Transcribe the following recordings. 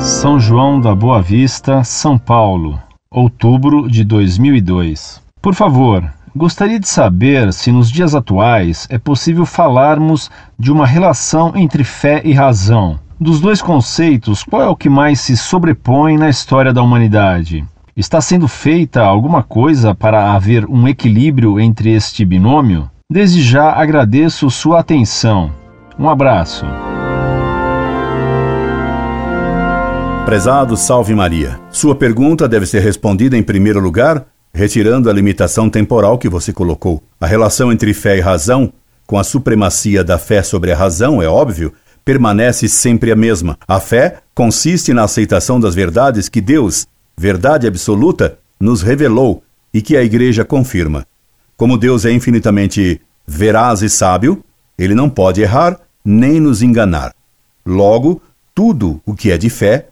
São João da Boa Vista, São Paulo, outubro de 2002. Por favor, gostaria de saber se nos dias atuais é possível falarmos de uma relação entre fé e razão. Dos dois conceitos, qual é o que mais se sobrepõe na história da humanidade? Está sendo feita alguma coisa para haver um equilíbrio entre este binômio? Desde já agradeço sua atenção. Um abraço. Prezado Salve Maria, sua pergunta deve ser respondida em primeiro lugar, retirando a limitação temporal que você colocou. A relação entre fé e razão, com a supremacia da fé sobre a razão, é óbvio, permanece sempre a mesma. A fé consiste na aceitação das verdades que Deus, verdade absoluta, nos revelou e que a Igreja confirma. Como Deus é infinitamente veraz e sábio, ele não pode errar nem nos enganar. Logo, tudo o que é de fé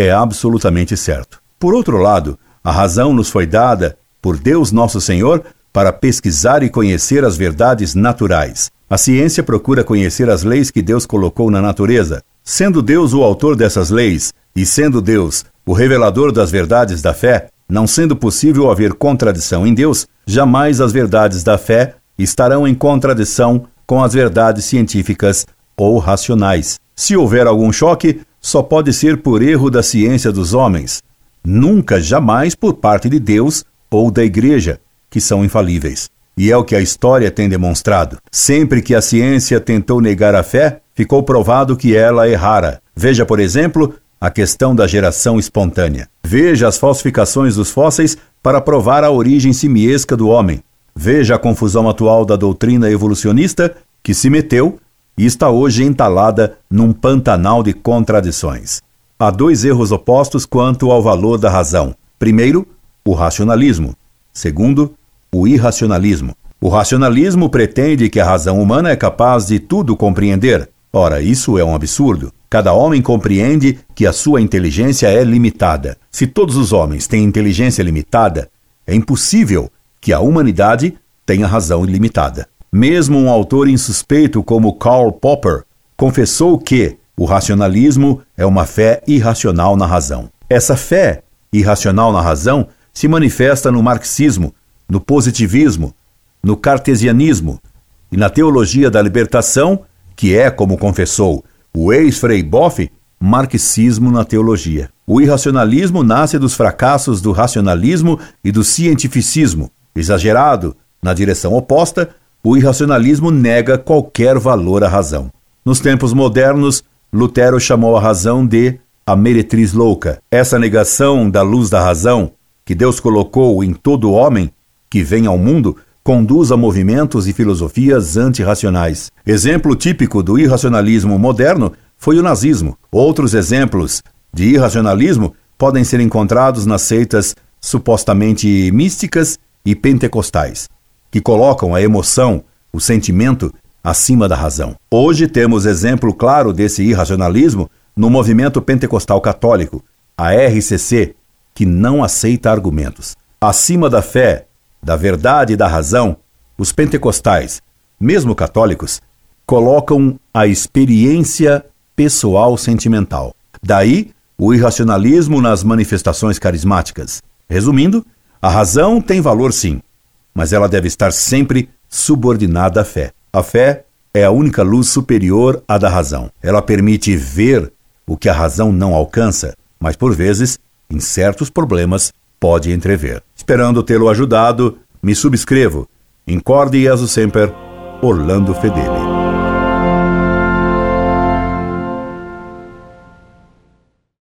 é absolutamente certo. Por outro lado, a razão nos foi dada por Deus Nosso Senhor para pesquisar e conhecer as verdades naturais. A ciência procura conhecer as leis que Deus colocou na natureza. Sendo Deus o autor dessas leis e sendo Deus o revelador das verdades da fé, não sendo possível haver contradição em Deus, jamais as verdades da fé estarão em contradição com as verdades científicas ou racionais. Se houver algum choque, só pode ser por erro da ciência dos homens, nunca, jamais por parte de Deus ou da Igreja, que são infalíveis. E é o que a história tem demonstrado. Sempre que a ciência tentou negar a fé, ficou provado que ela errara. Veja, por exemplo, a questão da geração espontânea. Veja as falsificações dos fósseis para provar a origem simiesca do homem. Veja a confusão atual da doutrina evolucionista que se meteu e está hoje entalada num pantanal de contradições. Há dois erros opostos quanto ao valor da razão. Primeiro, o racionalismo. Segundo, o irracionalismo. O racionalismo pretende que a razão humana é capaz de tudo compreender. Ora, isso é um absurdo. Cada homem compreende que a sua inteligência é limitada. Se todos os homens têm inteligência limitada, é impossível que a humanidade tenha razão ilimitada. Mesmo um autor insuspeito como Karl Popper confessou que o racionalismo é uma fé irracional na razão. Essa fé irracional na razão se manifesta no marxismo, no positivismo, no cartesianismo e na teologia da libertação, que é, como confessou o ex-Frei Boff, marxismo na teologia. O irracionalismo nasce dos fracassos do racionalismo e do cientificismo, exagerado na direção oposta o irracionalismo nega qualquer valor à razão. Nos tempos modernos, Lutero chamou a razão de a meretriz louca. Essa negação da luz da razão, que Deus colocou em todo homem que vem ao mundo, conduz a movimentos e filosofias antirracionais. Exemplo típico do irracionalismo moderno foi o nazismo. Outros exemplos de irracionalismo podem ser encontrados nas seitas supostamente místicas e pentecostais que colocam a emoção, o sentimento, acima da razão. Hoje temos exemplo claro desse irracionalismo no movimento pentecostal católico, a RCC, que não aceita argumentos. Acima da fé, da verdade e da razão, os pentecostais, mesmo católicos, colocam a experiência pessoal sentimental. Daí o irracionalismo nas manifestações carismáticas. Resumindo, a razão tem valor sim, mas ela deve estar sempre subordinada à fé. A fé é a única luz superior à da razão. Ela permite ver o que a razão não alcança, mas por vezes, em certos problemas, pode entrever. Esperando tê-lo ajudado, me subscrevo. Incorde Jesus Semper, Orlando Fedeli.